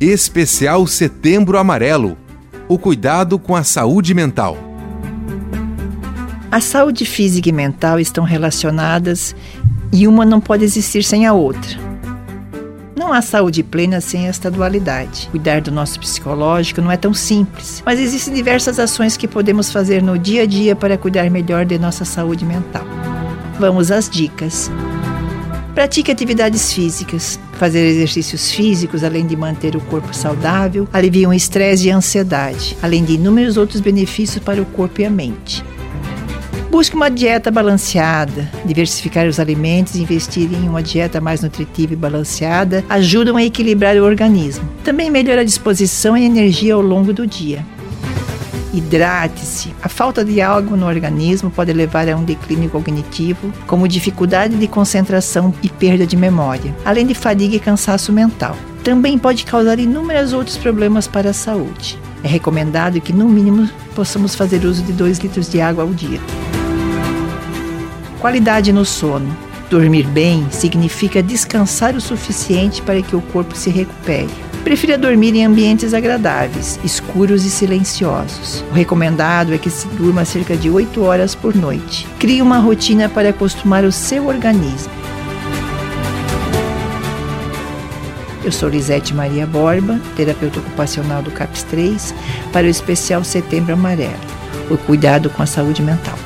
Especial Setembro Amarelo o cuidado com a saúde mental. A saúde física e mental estão relacionadas e uma não pode existir sem a outra. Não há saúde plena sem esta dualidade. Cuidar do nosso psicológico não é tão simples, mas existem diversas ações que podemos fazer no dia a dia para cuidar melhor de nossa saúde mental. Vamos às dicas. Pratique atividades físicas. Fazer exercícios físicos, além de manter o corpo saudável, aliviam estresse e a ansiedade, além de inúmeros outros benefícios para o corpo e a mente. Busque uma dieta balanceada. Diversificar os alimentos e investir em uma dieta mais nutritiva e balanceada ajudam a equilibrar o organismo. Também melhora a disposição e energia ao longo do dia. Hidrate-se. A falta de água no organismo pode levar a um declínio cognitivo, como dificuldade de concentração e perda de memória, além de fadiga e cansaço mental. Também pode causar inúmeros outros problemas para a saúde. É recomendado que, no mínimo, possamos fazer uso de 2 litros de água ao dia. Qualidade no sono. Dormir bem significa descansar o suficiente para que o corpo se recupere. Prefira dormir em ambientes agradáveis, escuros e silenciosos. O recomendado é que se durma cerca de 8 horas por noite. Crie uma rotina para acostumar o seu organismo. Eu sou Lisete Maria Borba, terapeuta ocupacional do CAPS 3, para o especial Setembro Amarelo. O cuidado com a saúde mental.